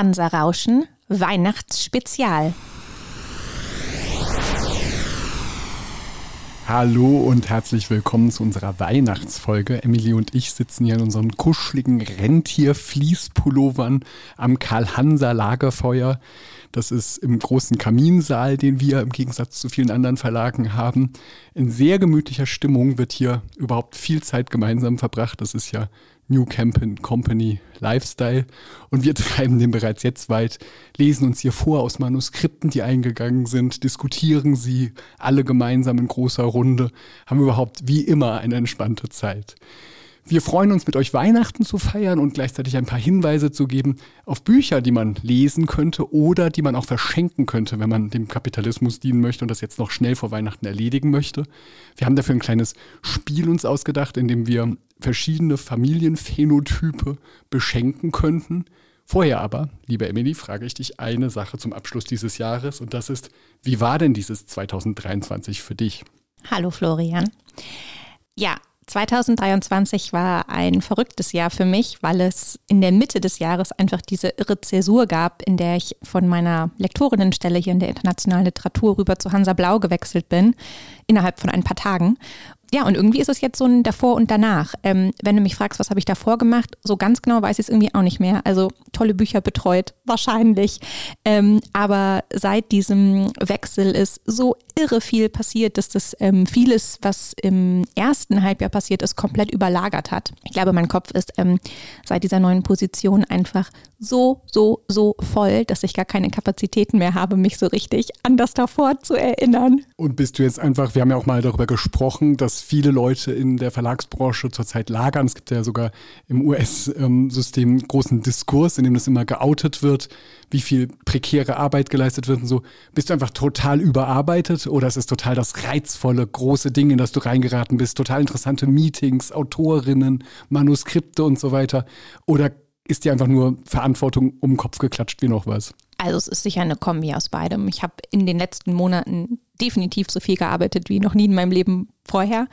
Hansa Rauschen Weihnachtsspezial. Hallo und herzlich willkommen zu unserer Weihnachtsfolge. Emily und ich sitzen hier in unseren kuscheligen Rentier-Fließpullovern am Karl-Hanser-Lagerfeuer. Das ist im großen Kaminsaal, den wir im Gegensatz zu vielen anderen Verlagen haben. In sehr gemütlicher Stimmung wird hier überhaupt viel Zeit gemeinsam verbracht. Das ist ja New Campin Company Lifestyle. Und wir treiben den bereits jetzt weit, lesen uns hier vor aus Manuskripten, die eingegangen sind, diskutieren sie alle gemeinsam in großer Runde, haben überhaupt wie immer eine entspannte Zeit. Wir freuen uns, mit euch Weihnachten zu feiern und gleichzeitig ein paar Hinweise zu geben auf Bücher, die man lesen könnte oder die man auch verschenken könnte, wenn man dem Kapitalismus dienen möchte und das jetzt noch schnell vor Weihnachten erledigen möchte. Wir haben dafür ein kleines Spiel uns ausgedacht, in dem wir verschiedene Familienphänotype beschenken könnten. Vorher aber, liebe Emily, frage ich dich eine Sache zum Abschluss dieses Jahres und das ist, wie war denn dieses 2023 für dich? Hallo Florian. Ja, 2023 war ein verrücktes Jahr für mich, weil es in der Mitte des Jahres einfach diese irre Zäsur gab, in der ich von meiner Lektorinnenstelle hier in der internationalen Literatur rüber zu Hansa Blau gewechselt bin, innerhalb von ein paar Tagen ja, und irgendwie ist es jetzt so ein davor und danach. Ähm, wenn du mich fragst, was habe ich davor gemacht, so ganz genau weiß ich es irgendwie auch nicht mehr. Also tolle Bücher betreut, wahrscheinlich. Ähm, aber seit diesem Wechsel ist so irre viel passiert, dass das ähm, vieles, was im ersten Halbjahr passiert ist, komplett überlagert hat. Ich glaube, mein Kopf ist ähm, seit dieser neuen Position einfach so, so, so voll, dass ich gar keine Kapazitäten mehr habe, mich so richtig an das davor zu erinnern. Und bist du jetzt einfach, wir haben ja auch mal darüber gesprochen, dass viele Leute in der Verlagsbranche zurzeit lagern. Es gibt ja sogar im US-System großen Diskurs, in dem das immer geoutet wird, wie viel prekäre Arbeit geleistet wird und so. Bist du einfach total überarbeitet oder ist es total das reizvolle, große Ding, in das du reingeraten bist? Total interessante Meetings, Autorinnen, Manuskripte und so weiter? Oder ist dir einfach nur Verantwortung um den Kopf geklatscht wie noch was? Also es ist sicher eine Kombi aus beidem. Ich habe in den letzten Monaten definitiv so viel gearbeitet wie noch nie in meinem Leben vorher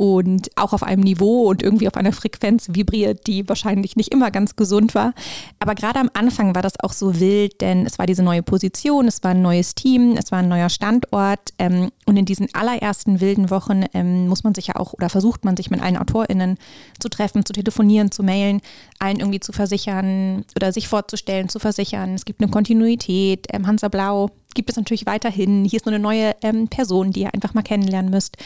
und auch auf einem Niveau und irgendwie auf einer Frequenz vibriert, die wahrscheinlich nicht immer ganz gesund war. Aber gerade am Anfang war das auch so wild, denn es war diese neue Position, es war ein neues Team, es war ein neuer Standort. Ähm, und in diesen allerersten wilden Wochen ähm, muss man sich ja auch oder versucht man sich mit allen AutorInnen zu treffen, zu telefonieren, zu mailen, allen irgendwie zu versichern oder sich vorzustellen, zu versichern. Es gibt eine Kontinuität. Ähm, Hansa Blau gibt es natürlich weiterhin. Hier ist nur eine neue Person, die ihr einfach mal kennenlernen müsst.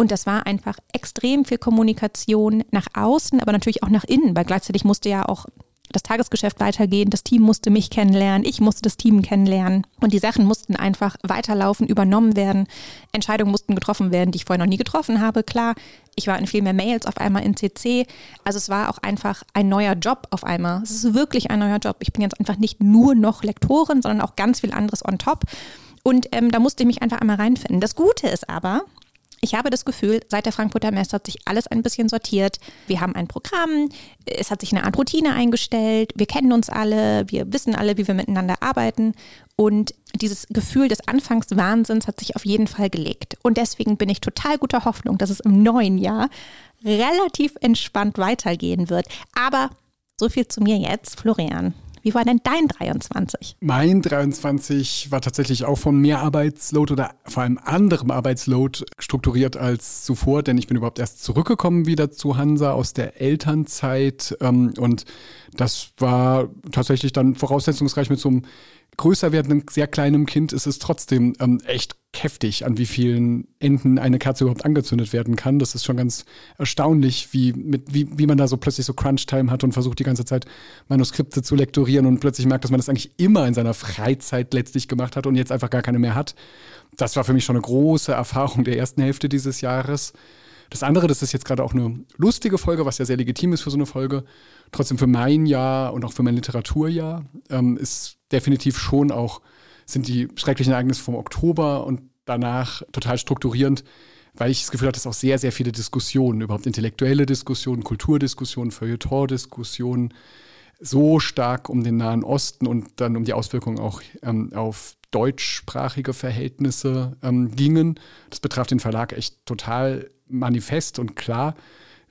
Und das war einfach extrem viel Kommunikation nach außen, aber natürlich auch nach innen, weil gleichzeitig musste ja auch das Tagesgeschäft weitergehen, das Team musste mich kennenlernen, ich musste das Team kennenlernen und die Sachen mussten einfach weiterlaufen, übernommen werden, Entscheidungen mussten getroffen werden, die ich vorher noch nie getroffen habe. Klar, ich war in viel mehr Mails auf einmal in CC, also es war auch einfach ein neuer Job auf einmal. Es ist wirklich ein neuer Job. Ich bin jetzt einfach nicht nur noch Lektorin, sondern auch ganz viel anderes on top. Und ähm, da musste ich mich einfach einmal reinfinden. Das Gute ist aber, ich habe das Gefühl, seit der Frankfurter Messe hat sich alles ein bisschen sortiert. Wir haben ein Programm, es hat sich eine Art Routine eingestellt, wir kennen uns alle, wir wissen alle, wie wir miteinander arbeiten. Und dieses Gefühl des Anfangswahnsinns hat sich auf jeden Fall gelegt. Und deswegen bin ich total guter Hoffnung, dass es im neuen Jahr relativ entspannt weitergehen wird. Aber so viel zu mir jetzt, Florian. Wie war denn dein 23? Mein 23 war tatsächlich auch von mehr Arbeitsload oder vor allem anderem Arbeitsload strukturiert als zuvor, denn ich bin überhaupt erst zurückgekommen wieder zu Hansa aus der Elternzeit ähm, und das war tatsächlich dann voraussetzungsreich mit so einem größer werdenden, sehr kleinem Kind ist es trotzdem ähm, echt heftig, an wie vielen Enden eine Kerze überhaupt angezündet werden kann. Das ist schon ganz erstaunlich, wie, mit, wie, wie man da so plötzlich so Crunch-Time hat und versucht die ganze Zeit Manuskripte zu lektorieren und plötzlich merkt, dass man das eigentlich immer in seiner Freizeit letztlich gemacht hat und jetzt einfach gar keine mehr hat. Das war für mich schon eine große Erfahrung der ersten Hälfte dieses Jahres. Das andere, das ist jetzt gerade auch eine lustige Folge, was ja sehr legitim ist für so eine Folge. Trotzdem für mein Jahr und auch für mein Literaturjahr ähm, ist definitiv schon auch sind die schrecklichen Ereignisse vom Oktober und danach total strukturierend, weil ich das Gefühl hatte, dass auch sehr, sehr viele Diskussionen, überhaupt intellektuelle Diskussionen, Kulturdiskussionen, Feuilleton-Diskussionen, so stark um den Nahen Osten und dann um die Auswirkungen auch ähm, auf deutschsprachige Verhältnisse ähm, gingen. Das betraf den Verlag echt total manifest und klar.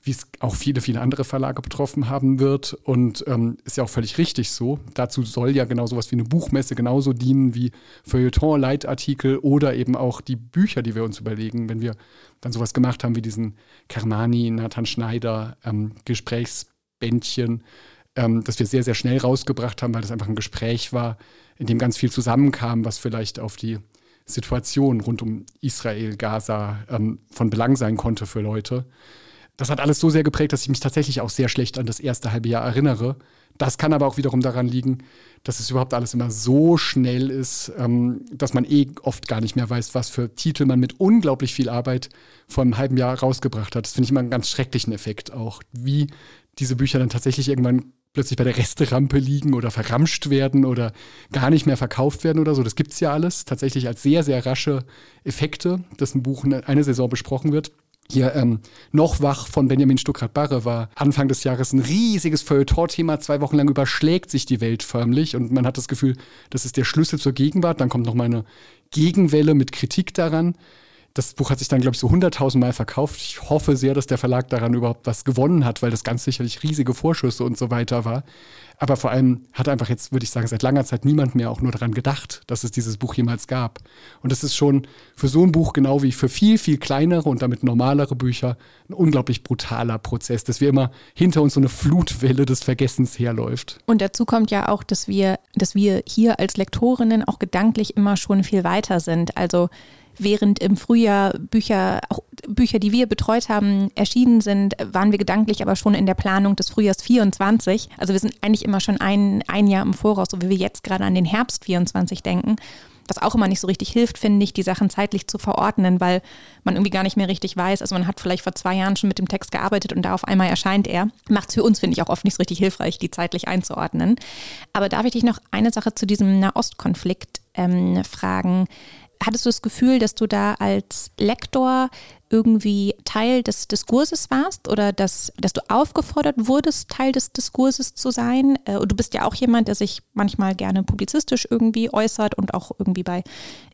wie es auch viele, viele andere Verlage betroffen haben wird. Und ähm, ist ja auch völlig richtig so. Dazu soll ja genau sowas wie eine Buchmesse genauso dienen wie Feuilleton, Leitartikel oder eben auch die Bücher, die wir uns überlegen, wenn wir dann sowas gemacht haben wie diesen Kermani, Nathan Schneider, ähm, Gesprächsbändchen, ähm, das wir sehr, sehr schnell rausgebracht haben, weil das einfach ein Gespräch war, in dem ganz viel zusammenkam, was vielleicht auf die Situation rund um Israel, Gaza ähm, von Belang sein konnte für Leute. Das hat alles so sehr geprägt, dass ich mich tatsächlich auch sehr schlecht an das erste halbe Jahr erinnere. Das kann aber auch wiederum daran liegen, dass es überhaupt alles immer so schnell ist, ähm, dass man eh oft gar nicht mehr weiß, was für Titel man mit unglaublich viel Arbeit vor einem halben Jahr rausgebracht hat. Das finde ich immer einen ganz schrecklichen Effekt auch, wie diese Bücher dann tatsächlich irgendwann plötzlich bei der Resterampe liegen oder verramscht werden oder gar nicht mehr verkauft werden oder so. Das gibt es ja alles tatsächlich als sehr, sehr rasche Effekte, dass ein Buch eine Saison besprochen wird. Hier ähm, noch wach von Benjamin Stuckrad-Barre war Anfang des Jahres ein riesiges Feuilleton-Thema. Zwei Wochen lang überschlägt sich die Welt förmlich und man hat das Gefühl, das ist der Schlüssel zur Gegenwart. Dann kommt noch mal eine Gegenwelle mit Kritik daran. Das Buch hat sich dann, glaube ich, so 100.000 Mal verkauft. Ich hoffe sehr, dass der Verlag daran überhaupt was gewonnen hat, weil das ganz sicherlich riesige Vorschüsse und so weiter war. Aber vor allem hat einfach jetzt, würde ich sagen, seit langer Zeit niemand mehr auch nur daran gedacht, dass es dieses Buch jemals gab. Und das ist schon für so ein Buch genau wie für viel, viel kleinere und damit normalere Bücher ein unglaublich brutaler Prozess, dass wir immer hinter uns so eine Flutwelle des Vergessens herläuft. Und dazu kommt ja auch, dass wir, dass wir hier als Lektorinnen auch gedanklich immer schon viel weiter sind. Also während im Frühjahr Bücher, auch Bücher, die wir betreut haben, erschienen sind, waren wir gedanklich aber schon in der Planung des Frühjahrs 24. Also wir sind eigentlich immer schon ein, ein Jahr im Voraus, so wie wir jetzt gerade an den Herbst 24 denken. Was auch immer nicht so richtig hilft, finde ich, die Sachen zeitlich zu verordnen, weil man irgendwie gar nicht mehr richtig weiß. Also man hat vielleicht vor zwei Jahren schon mit dem Text gearbeitet und da auf einmal erscheint er. Macht es für uns, finde ich, auch oft nicht so richtig hilfreich, die zeitlich einzuordnen. Aber darf ich dich noch eine Sache zu diesem Nahostkonflikt ähm, fragen? Hattest du das Gefühl, dass du da als Lektor irgendwie Teil des Diskurses warst oder dass, dass du aufgefordert wurdest, Teil des Diskurses zu sein. Äh, und du bist ja auch jemand, der sich manchmal gerne publizistisch irgendwie äußert und auch irgendwie bei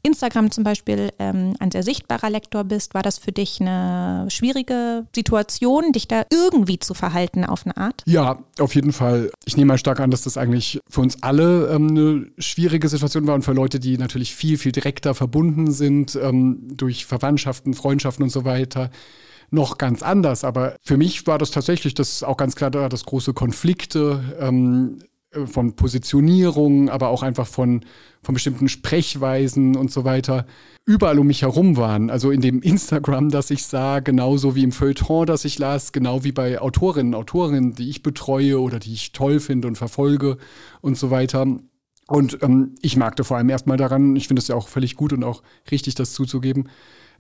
Instagram zum Beispiel ähm, ein sehr sichtbarer Lektor bist. War das für dich eine schwierige Situation, dich da irgendwie zu verhalten auf eine Art? Ja, auf jeden Fall. Ich nehme mal stark an, dass das eigentlich für uns alle ähm, eine schwierige Situation war und für Leute, die natürlich viel, viel direkter verbunden sind ähm, durch Verwandtschaften, Freundschaften und so weiter noch ganz anders. Aber für mich war das tatsächlich, das auch ganz klar da, dass große Konflikte ähm, äh, von Positionierung, aber auch einfach von, von bestimmten Sprechweisen und so weiter überall um mich herum waren. Also in dem Instagram, das ich sah, genauso wie im Feuilleton, das ich las, genau wie bei Autorinnen, Autorinnen, die ich betreue oder die ich toll finde und verfolge und so weiter. Und ähm, ich magte vor allem erstmal daran, ich finde es ja auch völlig gut und auch richtig, das zuzugeben,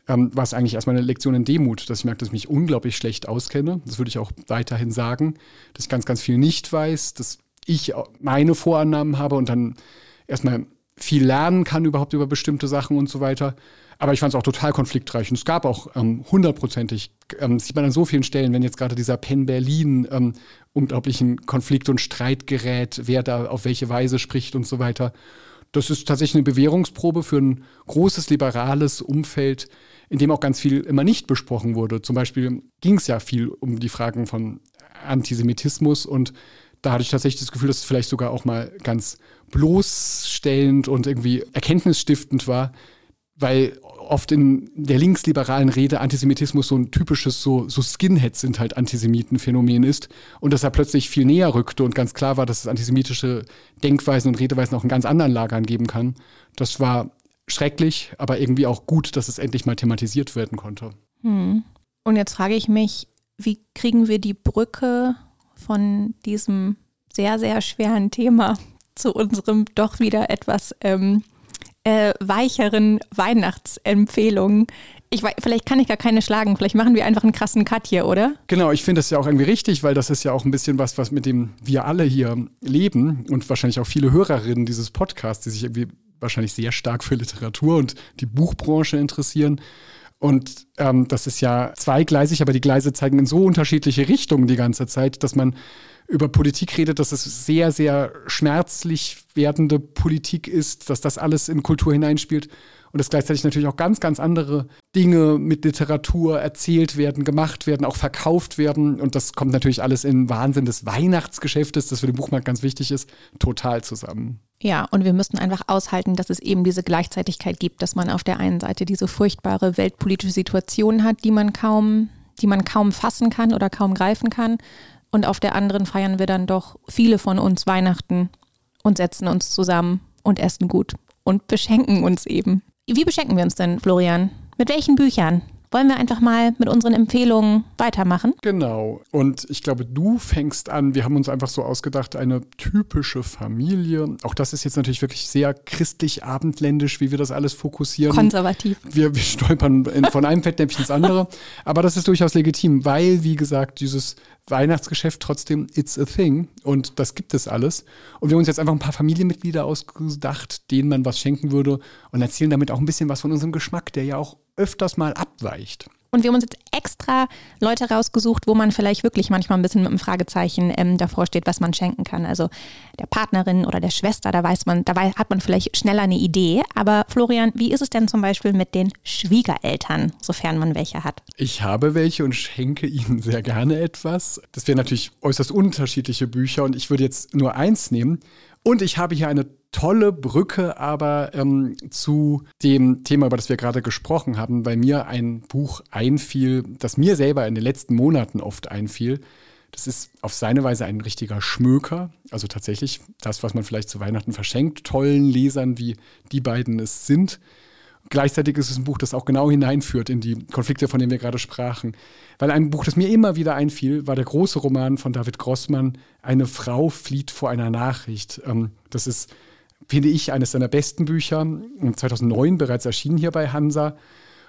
ähm, war es eigentlich erstmal eine Lektion in Demut, dass ich merke, dass ich mich unglaublich schlecht auskenne. Das würde ich auch weiterhin sagen, dass ich ganz, ganz viel nicht weiß, dass ich meine Vorannahmen habe und dann erstmal viel lernen kann überhaupt über bestimmte Sachen und so weiter. Aber ich fand es auch total konfliktreich. Und es gab auch ähm, hundertprozentig, ähm, sieht man an so vielen Stellen, wenn jetzt gerade dieser Penn Berlin ähm, unglaublichen Konflikt und Streit gerät, wer da auf welche Weise spricht und so weiter. Das ist tatsächlich eine Bewährungsprobe für ein großes liberales Umfeld, in dem auch ganz viel immer nicht besprochen wurde. Zum Beispiel ging es ja viel um die Fragen von Antisemitismus und da hatte ich tatsächlich das Gefühl, dass es vielleicht sogar auch mal ganz bloßstellend und irgendwie erkenntnisstiftend war, weil oft in der linksliberalen Rede Antisemitismus so ein typisches, so, so Skinheads sind halt Antisemitenphänomen ist und dass er plötzlich viel näher rückte und ganz klar war, dass es antisemitische Denkweisen und Redeweisen auch in ganz anderen Lagern geben kann. Das war schrecklich, aber irgendwie auch gut, dass es endlich mal thematisiert werden konnte. Hm. Und jetzt frage ich mich, wie kriegen wir die Brücke von diesem sehr, sehr schweren Thema zu unserem doch wieder etwas ähm, äh, weicheren Weihnachtsempfehlungen. Ich weiß, vielleicht kann ich gar keine schlagen. Vielleicht machen wir einfach einen krassen Cut hier, oder? Genau, ich finde das ja auch irgendwie richtig, weil das ist ja auch ein bisschen was, was mit dem wir alle hier leben und wahrscheinlich auch viele Hörerinnen dieses Podcasts, die sich irgendwie wahrscheinlich sehr stark für Literatur und die Buchbranche interessieren. Und ähm, das ist ja zweigleisig, aber die Gleise zeigen in so unterschiedliche Richtungen die ganze Zeit, dass man über Politik redet, dass es sehr, sehr schmerzlich werdende Politik ist, dass das alles in Kultur hineinspielt und dass gleichzeitig natürlich auch ganz, ganz andere Dinge mit Literatur erzählt werden, gemacht werden, auch verkauft werden. Und das kommt natürlich alles im Wahnsinn des Weihnachtsgeschäftes, das für den Buchmarkt ganz wichtig ist, total zusammen. Ja, und wir müssten einfach aushalten, dass es eben diese Gleichzeitigkeit gibt, dass man auf der einen Seite diese furchtbare weltpolitische Situation hat, die man kaum, die man kaum fassen kann oder kaum greifen kann. Und auf der anderen feiern wir dann doch viele von uns Weihnachten und setzen uns zusammen und essen gut und beschenken uns eben. Wie beschenken wir uns denn, Florian? Mit welchen Büchern? Wollen wir einfach mal mit unseren Empfehlungen weitermachen? Genau. Und ich glaube, du fängst an. Wir haben uns einfach so ausgedacht, eine typische Familie. Auch das ist jetzt natürlich wirklich sehr christlich-abendländisch, wie wir das alles fokussieren. Konservativ. Wir, wir stolpern von einem Fettnäpfchen ins andere. Aber das ist durchaus legitim, weil, wie gesagt, dieses Weihnachtsgeschäft trotzdem, it's a thing. Und das gibt es alles. Und wir haben uns jetzt einfach ein paar Familienmitglieder ausgedacht, denen man was schenken würde und erzählen damit auch ein bisschen was von unserem Geschmack, der ja auch öfters mal abweicht. Und wir haben uns jetzt extra Leute rausgesucht, wo man vielleicht wirklich manchmal ein bisschen mit einem Fragezeichen ähm, davor steht, was man schenken kann. Also der Partnerin oder der Schwester, da weiß man, da hat man vielleicht schneller eine Idee. Aber Florian, wie ist es denn zum Beispiel mit den Schwiegereltern, sofern man welche hat? Ich habe welche und schenke ihnen sehr gerne etwas. Das wären natürlich äußerst unterschiedliche Bücher und ich würde jetzt nur eins nehmen. Und ich habe hier eine tolle Brücke aber ähm, zu dem Thema, über das wir gerade gesprochen haben, weil mir ein Buch einfiel, das mir selber in den letzten Monaten oft einfiel. Das ist auf seine Weise ein richtiger Schmöker, also tatsächlich das, was man vielleicht zu Weihnachten verschenkt, tollen Lesern, wie die beiden es sind. Gleichzeitig ist es ein Buch, das auch genau hineinführt in die Konflikte, von denen wir gerade sprachen. Weil ein Buch, das mir immer wieder einfiel, war der große Roman von David Grossmann, Eine Frau flieht vor einer Nachricht. Ähm, das ist finde ich, eines seiner besten Bücher. 2009 bereits erschienen hier bei Hansa.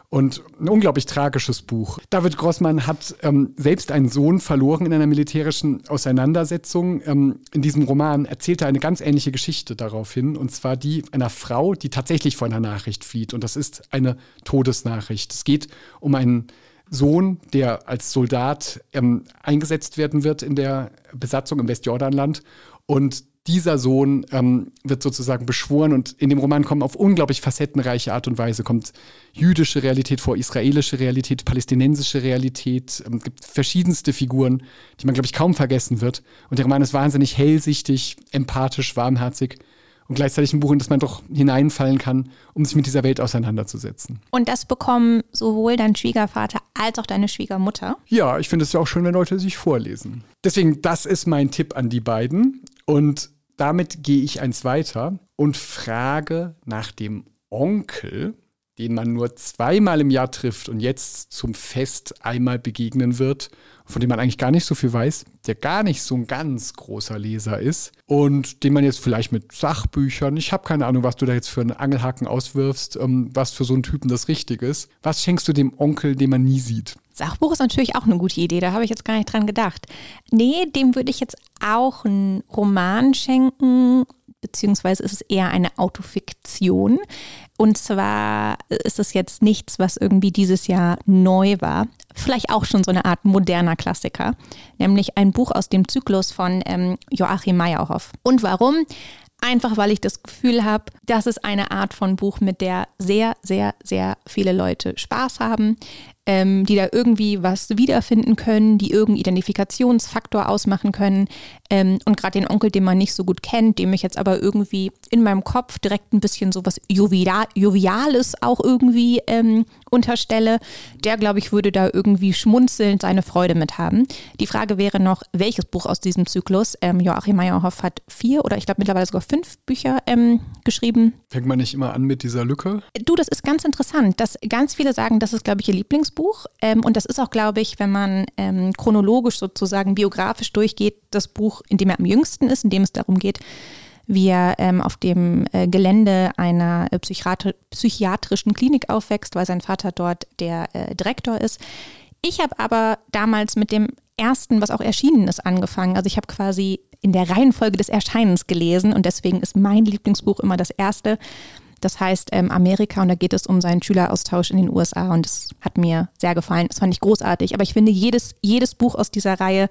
Und ein unglaublich tragisches Buch. David Grossmann hat ähm, selbst einen Sohn verloren in einer militärischen Auseinandersetzung. Ähm, in diesem Roman erzählt er eine ganz ähnliche Geschichte daraufhin, und zwar die einer Frau, die tatsächlich vor einer Nachricht flieht. Und das ist eine Todesnachricht. Es geht um einen Sohn, der als Soldat ähm, eingesetzt werden wird in der Besatzung im Westjordanland. Und dieser Sohn ähm, wird sozusagen beschworen und in dem Roman kommen auf unglaublich facettenreiche Art und Weise kommt jüdische Realität vor, israelische Realität, palästinensische Realität, ähm, gibt verschiedenste Figuren, die man glaube ich kaum vergessen wird und der Roman ist wahnsinnig hellsichtig, empathisch, warmherzig und gleichzeitig ein Buch, in das man doch hineinfallen kann, um sich mit dieser Welt auseinanderzusetzen. Und das bekommen sowohl dein Schwiegervater als auch deine Schwiegermutter? Ja, ich finde es ja auch schön, wenn Leute sich vorlesen. Deswegen, das ist mein Tipp an die beiden. Und damit gehe ich eins weiter und frage nach dem Onkel, den man nur zweimal im Jahr trifft und jetzt zum Fest einmal begegnen wird, von dem man eigentlich gar nicht so viel weiß, der gar nicht so ein ganz großer Leser ist und den man jetzt vielleicht mit Sachbüchern, ich habe keine Ahnung, was du da jetzt für einen Angelhaken auswirfst, ähm, was für so einen Typen das richtig ist. Was schenkst du dem Onkel, den man nie sieht? Sachbuch ist natürlich auch eine gute Idee, da habe ich jetzt gar nicht dran gedacht. Nee, dem würde ich jetzt auch einen Roman schenken, beziehungsweise ist es eher eine Autofiktion. Und zwar ist es jetzt nichts, was irgendwie dieses Jahr neu war. Vielleicht auch schon so eine Art moderner Klassiker, nämlich ein Buch aus dem Zyklus von ähm, Joachim Meyerhoff. Und warum? Einfach weil ich das Gefühl habe, das ist eine Art von Buch, mit der sehr, sehr, sehr viele Leute Spaß haben, ähm, die da irgendwie was wiederfinden können, die irgendeinen Identifikationsfaktor ausmachen können. Ähm, und gerade den Onkel, den man nicht so gut kennt, dem ich jetzt aber irgendwie in meinem Kopf direkt ein bisschen so was Jovial Joviales auch irgendwie ähm, unterstelle, der, glaube ich, würde da irgendwie schmunzelnd seine Freude mit haben. Die Frage wäre noch, welches Buch aus diesem Zyklus? Ähm, Joachim Meyerhoff hat vier oder ich glaube mittlerweile sogar fünf Bücher ähm, geschrieben. Fängt man nicht immer an mit dieser Lücke? Du, das ist ganz interessant, dass ganz viele sagen, das ist, glaube ich, ihr Lieblingsbuch. Ähm, und das ist auch, glaube ich, wenn man ähm, chronologisch sozusagen biografisch durchgeht, das Buch, in dem er am jüngsten ist, in dem es darum geht, wie er ähm, auf dem äh, Gelände einer äh, Psychiatri psychiatrischen Klinik aufwächst, weil sein Vater dort der äh, Direktor ist. Ich habe aber damals mit dem ersten, was auch erschienen ist, angefangen. Also ich habe quasi in der Reihenfolge des Erscheinens gelesen und deswegen ist mein Lieblingsbuch immer das erste. Das heißt ähm, Amerika und da geht es um seinen Schüleraustausch in den USA und das hat mir sehr gefallen. Das fand ich großartig. Aber ich finde, jedes, jedes Buch aus dieser Reihe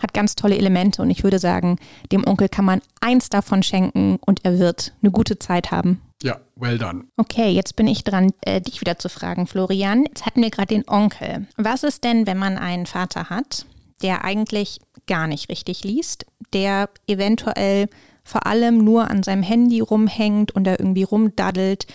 hat ganz tolle Elemente und ich würde sagen, dem Onkel kann man eins davon schenken und er wird eine gute Zeit haben. Ja, well done. Okay, jetzt bin ich dran, äh, dich wieder zu fragen, Florian. Jetzt hatten wir gerade den Onkel. Was ist denn, wenn man einen Vater hat, der eigentlich gar nicht richtig liest, der eventuell vor allem nur an seinem Handy rumhängt und da irgendwie rumdaddelt,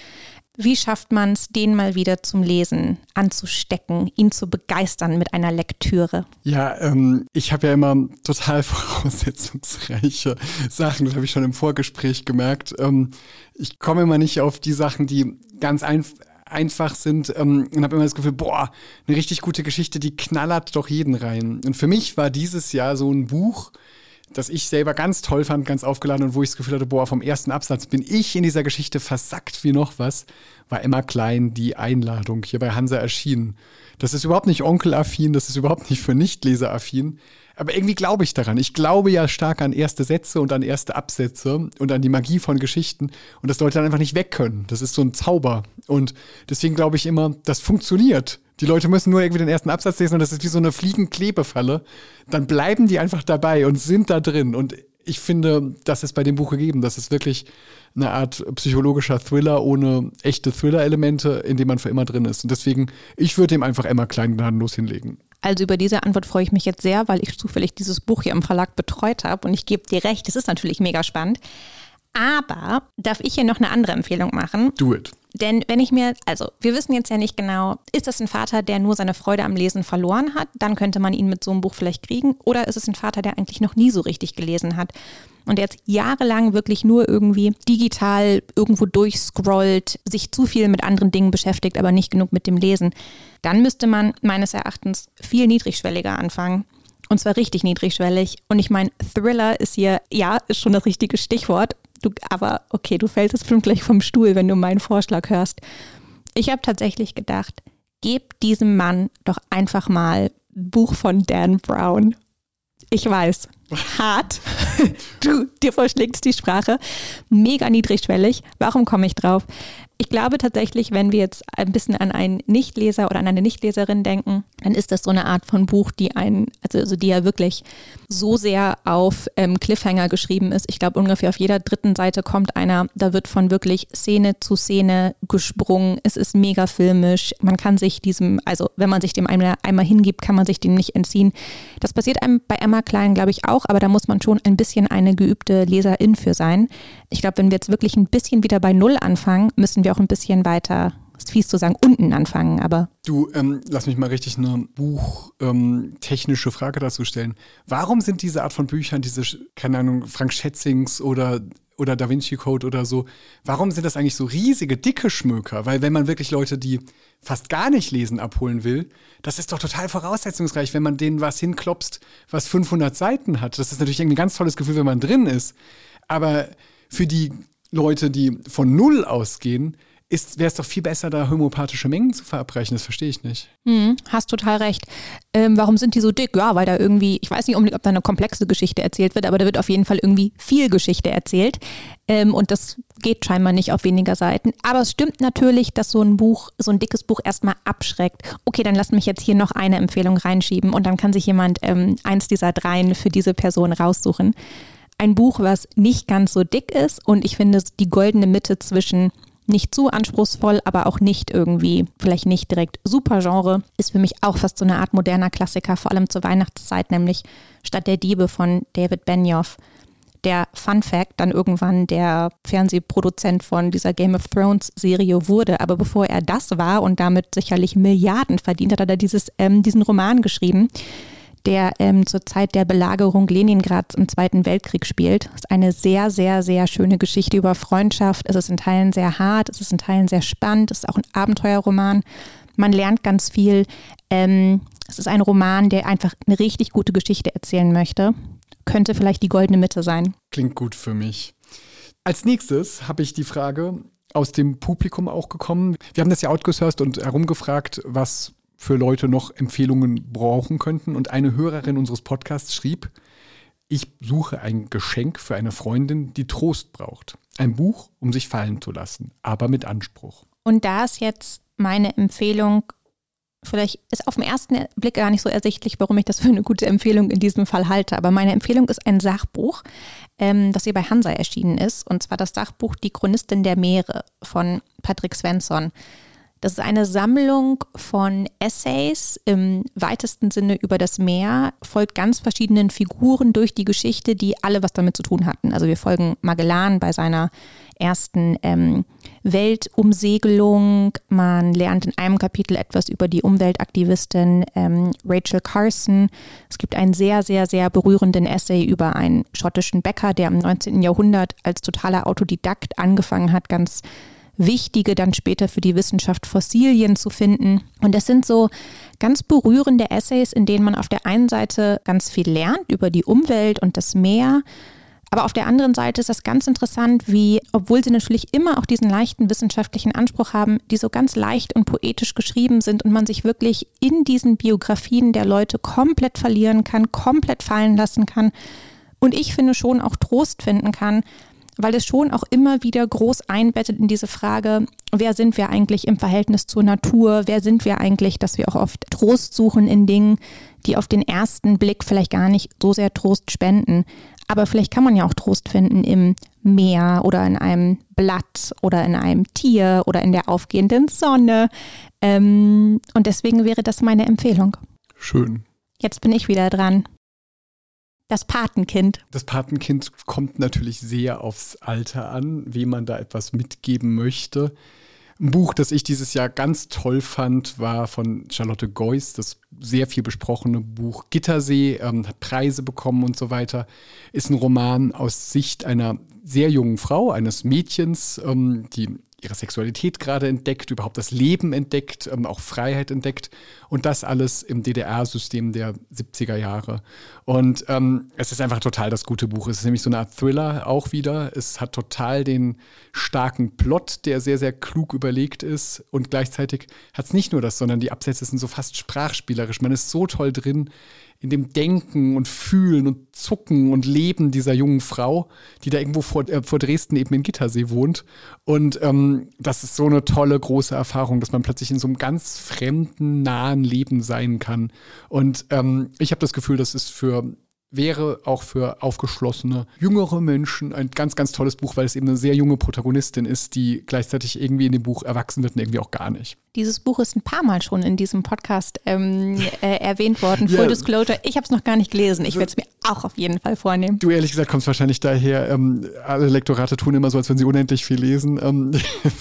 wie schafft man es, den mal wieder zum Lesen anzustecken, ihn zu begeistern mit einer Lektüre? Ja, ähm, ich habe ja immer total voraussetzungsreiche Sachen, das habe ich schon im Vorgespräch gemerkt. Ähm, ich komme immer nicht auf die Sachen, die ganz einfach einfach sind ähm, und habe immer das Gefühl, boah, eine richtig gute Geschichte, die knallert doch jeden rein. Und für mich war dieses Jahr so ein Buch, das ich selber ganz toll fand, ganz aufgeladen und wo ich das Gefühl hatte, boah, vom ersten Absatz bin ich in dieser Geschichte versackt wie noch was, war Emma Klein die Einladung hier bei Hansa erschienen. Das ist überhaupt nicht onkelaffin, das ist überhaupt nicht für Nichtleser-affin. Aber irgendwie glaube ich daran. Ich glaube ja stark an erste Sätze und an erste Absätze und an die Magie von Geschichten und dass Leute dann einfach nicht weg können. Das ist so ein Zauber. Und deswegen glaube ich immer, das funktioniert. Die Leute müssen nur irgendwie den ersten Absatz lesen und das ist wie so eine Fliegenklebefalle. Dann bleiben die einfach dabei und sind da drin. Und ich finde, das ist bei dem Buch gegeben. Das ist wirklich eine Art psychologischer Thriller ohne echte Thriller-Elemente, in dem man für immer drin ist. Und deswegen, ich würde ihm einfach Emma Klein gnadenlos hinlegen. Also über diese Antwort freue ich mich jetzt sehr, weil ich zufällig dieses Buch hier im Verlag betreut habe und ich gebe dir recht, es ist natürlich mega spannend. Aber darf ich hier noch eine andere Empfehlung machen? Do it. Denn wenn ich mir, also wir wissen jetzt ja nicht genau, ist das ein Vater, der nur seine Freude am Lesen verloren hat? Dann könnte man ihn mit so einem Buch vielleicht kriegen. Oder ist es ein Vater, der eigentlich noch nie so richtig gelesen hat und jetzt jahrelang wirklich nur irgendwie digital irgendwo durchscrollt, sich zu viel mit anderen Dingen beschäftigt, aber nicht genug mit dem Lesen? Dann müsste man meines Erachtens viel niedrigschwelliger anfangen. Und zwar richtig niedrigschwellig. Und ich meine, Thriller ist hier, ja, ist schon das richtige Stichwort. Du, aber okay, du fällst jetzt bestimmt gleich vom Stuhl, wenn du meinen Vorschlag hörst. Ich habe tatsächlich gedacht, gib diesem Mann doch einfach mal ein Buch von Dan Brown. Ich weiß, hart. Du, dir verschlägst die Sprache. Mega niedrigschwellig. Warum komme ich drauf? Ich glaube tatsächlich, wenn wir jetzt ein bisschen an einen Nichtleser oder an eine Nichtleserin denken, dann ist das so eine Art von Buch, die einen, also, also die ja wirklich so sehr auf ähm, Cliffhanger geschrieben ist. Ich glaube, ungefähr auf jeder dritten Seite kommt einer, da wird von wirklich Szene zu Szene gesprungen. Es ist mega filmisch. Man kann sich diesem, also wenn man sich dem einmal, einmal hingibt, kann man sich dem nicht entziehen. Das passiert einem bei Emma Klein, glaube ich, auch, aber da muss man schon ein bisschen eine geübte Leserin für sein. Ich glaube, wenn wir jetzt wirklich ein bisschen wieder bei Null anfangen, müssen wir auch ein bisschen weiter ist fies zu sagen, unten anfangen, aber. Du, ähm, lass mich mal richtig eine buchtechnische ähm, Frage dazu stellen. Warum sind diese Art von Büchern, diese, keine Ahnung, Frank Schätzings oder, oder Da Vinci Code oder so, warum sind das eigentlich so riesige, dicke Schmöker? Weil wenn man wirklich Leute, die fast gar nicht lesen, abholen will, das ist doch total voraussetzungsreich, wenn man denen was hinklopst, was 500 Seiten hat. Das ist natürlich ein ganz tolles Gefühl, wenn man drin ist. Aber für die Leute, die von Null ausgehen, wäre es doch viel besser, da homöopathische Mengen zu verabreichen. Das verstehe ich nicht. Hm, hast total recht. Ähm, warum sind die so dick? Ja, weil da irgendwie, ich weiß nicht unbedingt, ob da eine komplexe Geschichte erzählt wird, aber da wird auf jeden Fall irgendwie viel Geschichte erzählt. Ähm, und das geht scheinbar nicht auf weniger Seiten. Aber es stimmt natürlich, dass so ein Buch, so ein dickes Buch erstmal abschreckt. Okay, dann lass mich jetzt hier noch eine Empfehlung reinschieben und dann kann sich jemand ähm, eins dieser dreien für diese Person raussuchen ein Buch, was nicht ganz so dick ist und ich finde die goldene Mitte zwischen nicht zu anspruchsvoll, aber auch nicht irgendwie, vielleicht nicht direkt super Genre, ist für mich auch fast so eine Art moderner Klassiker, vor allem zur Weihnachtszeit, nämlich Stadt der Diebe von David Benioff. Der Fun Fact dann irgendwann der Fernsehproduzent von dieser Game of Thrones Serie wurde. Aber bevor er das war und damit sicherlich Milliarden verdient, hat er dieses, ähm, diesen Roman geschrieben der ähm, zur Zeit der Belagerung Leningrads im Zweiten Weltkrieg spielt. Das ist eine sehr, sehr, sehr schöne Geschichte über Freundschaft. Es ist in Teilen sehr hart, es ist in Teilen sehr spannend, es ist auch ein Abenteuerroman. Man lernt ganz viel. Ähm, es ist ein Roman, der einfach eine richtig gute Geschichte erzählen möchte. Könnte vielleicht die goldene Mitte sein. Klingt gut für mich. Als nächstes habe ich die Frage aus dem Publikum auch gekommen. Wir haben das ja outgesourced und herumgefragt, was für Leute noch Empfehlungen brauchen könnten. Und eine Hörerin unseres Podcasts schrieb, ich suche ein Geschenk für eine Freundin, die Trost braucht. Ein Buch, um sich fallen zu lassen, aber mit Anspruch. Und da ist jetzt meine Empfehlung, vielleicht ist auf den ersten Blick gar nicht so ersichtlich, warum ich das für eine gute Empfehlung in diesem Fall halte, aber meine Empfehlung ist ein Sachbuch, ähm, das hier bei Hansa erschienen ist, und zwar das Sachbuch Die Chronistin der Meere von Patrick Svensson. Das ist eine Sammlung von Essays im weitesten Sinne über das Meer, folgt ganz verschiedenen Figuren durch die Geschichte, die alle was damit zu tun hatten. Also wir folgen Magellan bei seiner ersten ähm, Weltumsegelung. Man lernt in einem Kapitel etwas über die Umweltaktivistin ähm, Rachel Carson. Es gibt einen sehr, sehr, sehr berührenden Essay über einen schottischen Bäcker, der im 19. Jahrhundert als totaler Autodidakt angefangen hat, ganz wichtige dann später für die Wissenschaft Fossilien zu finden. Und das sind so ganz berührende Essays, in denen man auf der einen Seite ganz viel lernt über die Umwelt und das Meer. Aber auf der anderen Seite ist das ganz interessant, wie, obwohl sie natürlich immer auch diesen leichten wissenschaftlichen Anspruch haben, die so ganz leicht und poetisch geschrieben sind und man sich wirklich in diesen Biografien der Leute komplett verlieren kann, komplett fallen lassen kann. Und ich finde schon auch Trost finden kann, weil es schon auch immer wieder groß einbettet in diese Frage, wer sind wir eigentlich im Verhältnis zur Natur, wer sind wir eigentlich, dass wir auch oft Trost suchen in Dingen, die auf den ersten Blick vielleicht gar nicht so sehr Trost spenden. Aber vielleicht kann man ja auch Trost finden im Meer oder in einem Blatt oder in einem Tier oder in der aufgehenden Sonne. Ähm, und deswegen wäre das meine Empfehlung. Schön. Jetzt bin ich wieder dran. Das Patenkind. Das Patenkind kommt natürlich sehr aufs Alter an, wie man da etwas mitgeben möchte. Ein Buch, das ich dieses Jahr ganz toll fand, war von Charlotte Geuss, das sehr viel besprochene Buch Gittersee, ähm, hat Preise bekommen und so weiter. Ist ein Roman aus Sicht einer sehr jungen Frau, eines Mädchens, ähm, die ihre Sexualität gerade entdeckt, überhaupt das Leben entdeckt, ähm, auch Freiheit entdeckt und das alles im DDR-System der 70er Jahre. Und ähm, es ist einfach total das gute Buch. Es ist nämlich so eine Art Thriller auch wieder. Es hat total den starken Plot, der sehr, sehr klug überlegt ist und gleichzeitig hat es nicht nur das, sondern die Absätze sind so fast sprachspielerisch. Man ist so toll drin in dem Denken und Fühlen und Zucken und Leben dieser jungen Frau, die da irgendwo vor, äh, vor Dresden eben in Gittersee wohnt. Und ähm, das ist so eine tolle, große Erfahrung, dass man plötzlich in so einem ganz fremden, nahen Leben sein kann. Und ähm, ich habe das Gefühl, das ist für wäre auch für aufgeschlossene, jüngere Menschen ein ganz, ganz tolles Buch, weil es eben eine sehr junge Protagonistin ist, die gleichzeitig irgendwie in dem Buch erwachsen wird und irgendwie auch gar nicht. Dieses Buch ist ein paar Mal schon in diesem Podcast ähm, äh, erwähnt worden. Full ja. Disclosure, ich habe es noch gar nicht gelesen. Ich werde es mir auch auf jeden Fall vornehmen. Du ehrlich gesagt kommst wahrscheinlich daher, ähm, alle Lektorate tun immer so, als wenn sie unendlich viel lesen. Ähm,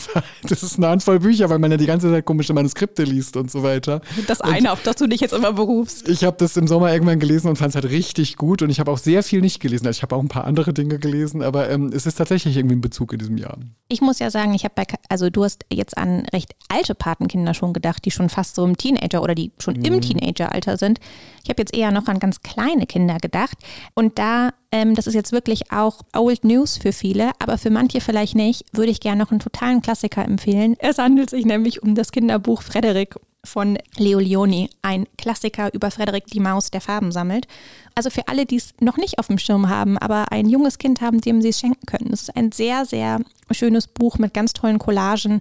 das ist eine Handvoll Bücher, weil man ja die ganze Zeit komische Manuskripte liest und so weiter. Das eine, und auf das du dich jetzt immer berufst. Ich habe das im Sommer irgendwann gelesen und fand es halt richtig gut und ich habe auch sehr viel nicht gelesen. Also ich habe auch ein paar andere Dinge gelesen, aber ähm, es ist tatsächlich irgendwie ein Bezug in diesem Jahr. Ich muss ja sagen, ich habe bei, also du hast jetzt an recht alte Patenkinder schon gedacht, die schon fast so im Teenager oder die schon mhm. im Teenageralter sind. Ich habe jetzt eher noch an ganz kleine Kinder gedacht und da ähm, das ist jetzt wirklich auch Old News für viele, aber für manche vielleicht nicht, würde ich gerne noch einen totalen Klassiker empfehlen. Es handelt sich nämlich um das Kinderbuch Frederik von Leo Leoni, ein Klassiker über Frederik die Maus, der Farben sammelt. Also für alle, die es noch nicht auf dem Schirm haben, aber ein junges Kind haben, dem sie es schenken können. Es ist ein sehr, sehr schönes Buch mit ganz tollen Collagen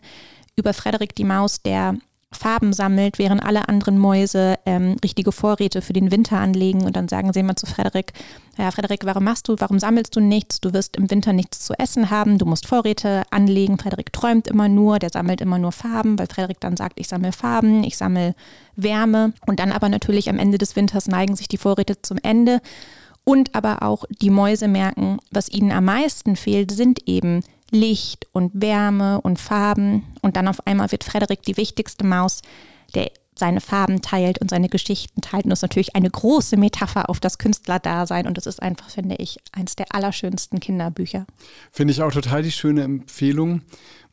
über Frederik die Maus, der Farben sammelt, während alle anderen Mäuse ähm, richtige Vorräte für den Winter anlegen. Und dann sagen sie immer zu Frederik, ja, Frederik, warum machst du, warum sammelst du nichts? Du wirst im Winter nichts zu essen haben, du musst Vorräte anlegen. Frederik träumt immer nur, der sammelt immer nur Farben, weil Frederik dann sagt, ich sammle Farben, ich sammle Wärme. Und dann aber natürlich am Ende des Winters neigen sich die Vorräte zum Ende. Und aber auch die Mäuse merken, was ihnen am meisten fehlt, sind eben Licht und Wärme und Farben. Und dann auf einmal wird Frederik die wichtigste Maus, der seine Farben teilt und seine Geschichten teilt. Und das ist natürlich eine große Metapher auf das Künstlerdasein. Und das ist einfach, finde ich, eines der allerschönsten Kinderbücher. Finde ich auch total die schöne Empfehlung.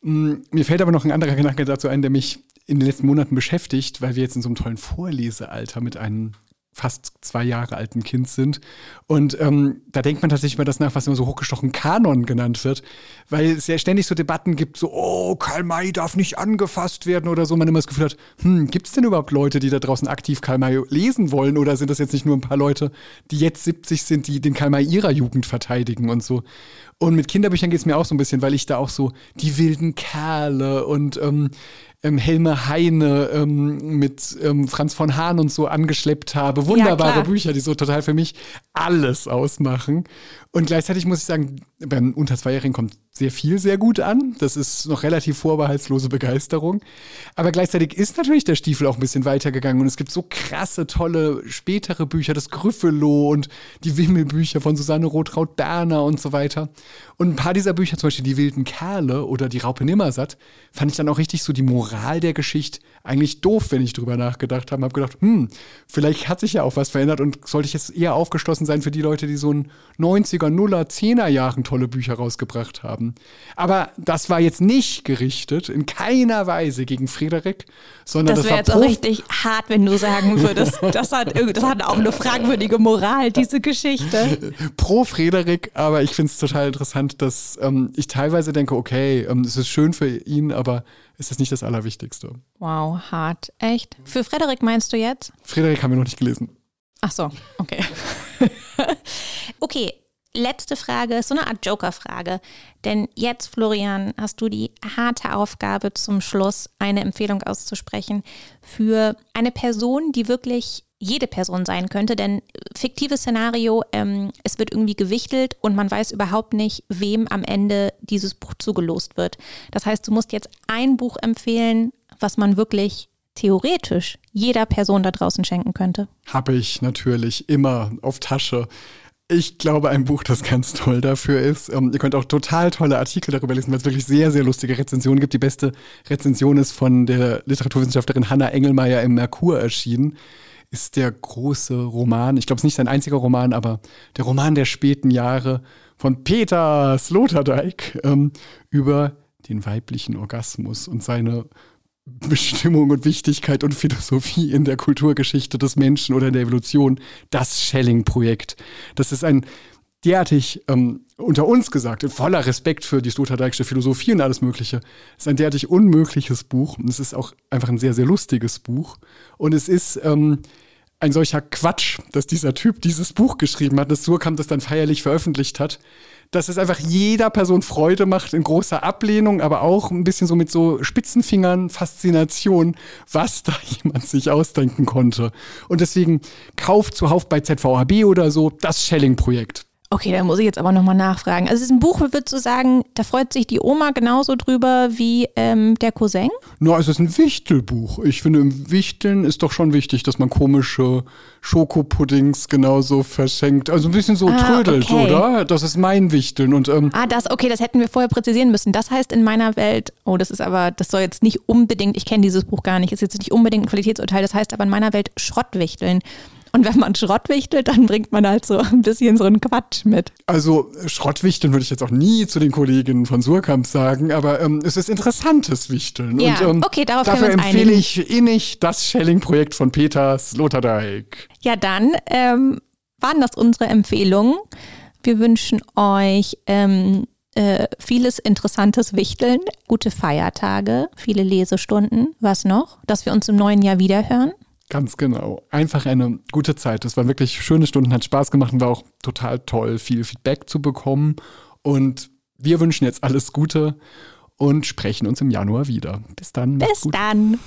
Mm, mir fällt aber noch ein anderer Gedanke dazu ein, der mich in den letzten Monaten beschäftigt, weil wir jetzt in so einem tollen Vorlesealter mit einem fast zwei Jahre alten Kind sind. Und ähm, da denkt man tatsächlich mal das nach, was immer so hochgestochen Kanon genannt wird, weil es ja ständig so Debatten gibt, so, oh, Karl May darf nicht angefasst werden oder so. Man immer das Gefühl hat, hm, gibt es denn überhaupt Leute, die da draußen aktiv Karl May lesen wollen oder sind das jetzt nicht nur ein paar Leute, die jetzt 70 sind, die den Karl May ihrer Jugend verteidigen und so. Und mit Kinderbüchern geht es mir auch so ein bisschen, weil ich da auch so die wilden Kerle und ähm, ähm, Helme Heine ähm, mit ähm, Franz von Hahn und so angeschleppt habe. Wunderbare ja, Bücher, die so total für mich alles ausmachen. Und gleichzeitig muss ich sagen, beim unter Zweijährigen kommt sehr viel sehr gut an. Das ist noch relativ vorbehaltslose Begeisterung. Aber gleichzeitig ist natürlich der Stiefel auch ein bisschen weitergegangen und es gibt so krasse, tolle spätere Bücher, das Gryffalo und die Wimmelbücher von Susanne Rotraut-Berner und so weiter. Und ein paar dieser Bücher, zum Beispiel Die wilden Kerle oder Die Raupe Nimmersatt, fand ich dann auch richtig so die Moral der Geschichte eigentlich doof, wenn ich drüber nachgedacht habe. Hab gedacht, hm, vielleicht hat sich ja auch was verändert und sollte ich jetzt eher aufgeschlossen sein für die Leute, die so in 90er, Nuller, 10er Jahren tolle Bücher rausgebracht haben. Aber das war jetzt nicht gerichtet, in keiner Weise gegen Frederik, sondern das, das war jetzt auch richtig hart, wenn du sagen würdest, das hat, das hat auch eine fragwürdige Moral, diese Geschichte. Pro Frederik, aber ich finde es total interessant, dass ähm, ich teilweise denke, okay, ähm, es ist schön für ihn, aber ist das nicht das Allerwichtigste. Wow, hart. Echt? Für Frederik meinst du jetzt? Frederik haben wir noch nicht gelesen. Ach so, okay. okay, letzte Frage, so eine Art Joker-Frage. Denn jetzt, Florian, hast du die harte Aufgabe zum Schluss, eine Empfehlung auszusprechen für eine Person, die wirklich jede Person sein könnte. Denn fiktives Szenario, ähm, es wird irgendwie gewichtelt und man weiß überhaupt nicht, wem am Ende dieses Buch zugelost wird. Das heißt, du musst jetzt ein Buch empfehlen, was man wirklich theoretisch jeder Person da draußen schenken könnte. Habe ich natürlich immer auf Tasche. Ich glaube, ein Buch, das ganz toll dafür ist. Ähm, ihr könnt auch total tolle Artikel darüber lesen, weil es wirklich sehr, sehr lustige Rezensionen gibt. Die beste Rezension ist von der Literaturwissenschaftlerin Hanna Engelmeier im Merkur erschienen. Ist der große Roman, ich glaube, es ist nicht sein einziger Roman, aber der Roman der späten Jahre von Peter Sloterdijk ähm, über den weiblichen Orgasmus und seine Bestimmung und Wichtigkeit und Philosophie in der Kulturgeschichte des Menschen oder in der Evolution, das Schelling-Projekt. Das ist ein derartig, ähm, unter uns gesagt, voller Respekt für die Sloterdijksche Philosophie und alles Mögliche, ist ein derartig unmögliches Buch. Und es ist auch einfach ein sehr, sehr lustiges Buch. Und es ist ähm, ein solcher Quatsch, dass dieser Typ dieses Buch geschrieben hat, dass Surkamp das dann feierlich veröffentlicht hat dass es einfach jeder Person Freude macht in großer Ablehnung, aber auch ein bisschen so mit so Spitzenfingern Faszination, was da jemand sich ausdenken konnte. Und deswegen kauft zuhauf bei ZVHB oder so das Schelling-Projekt. Okay, da muss ich jetzt aber nochmal nachfragen. Also es ist ein Buch, würdest du sagen, da freut sich die Oma genauso drüber wie ähm, der Cousin? Na, no, es ist ein Wichtelbuch. Ich finde, im Wichteln ist doch schon wichtig, dass man komische Schokopuddings genauso verschenkt. Also ein bisschen so ah, trödelt, okay. oder? Das ist mein Wichteln. Und, ähm, ah, das, okay, das hätten wir vorher präzisieren müssen. Das heißt in meiner Welt, oh, das ist aber, das soll jetzt nicht unbedingt, ich kenne dieses Buch gar nicht, ist jetzt nicht unbedingt ein Qualitätsurteil, das heißt aber in meiner Welt Schrottwichteln. Und wenn man Schrott wichtelt, dann bringt man halt so ein bisschen so einen Quatsch mit. Also Schrottwichteln würde ich jetzt auch nie zu den Kolleginnen von Surkamp sagen, aber ähm, es ist interessantes Wichteln. Ja, und, ähm, okay, darauf dafür können wir uns empfehle einigen. ich innig das Schelling-Projekt von Peter Sloterdijk. Ja, dann ähm, waren das unsere Empfehlungen. Wir wünschen euch ähm, äh, vieles interessantes Wichteln, gute Feiertage, viele Lesestunden. Was noch? Dass wir uns im neuen Jahr wiederhören. Ganz genau. Einfach eine gute Zeit. Es waren wirklich schöne Stunden, hat Spaß gemacht und war auch total toll, viel Feedback zu bekommen. Und wir wünschen jetzt alles Gute und sprechen uns im Januar wieder. Bis dann. Bis dann.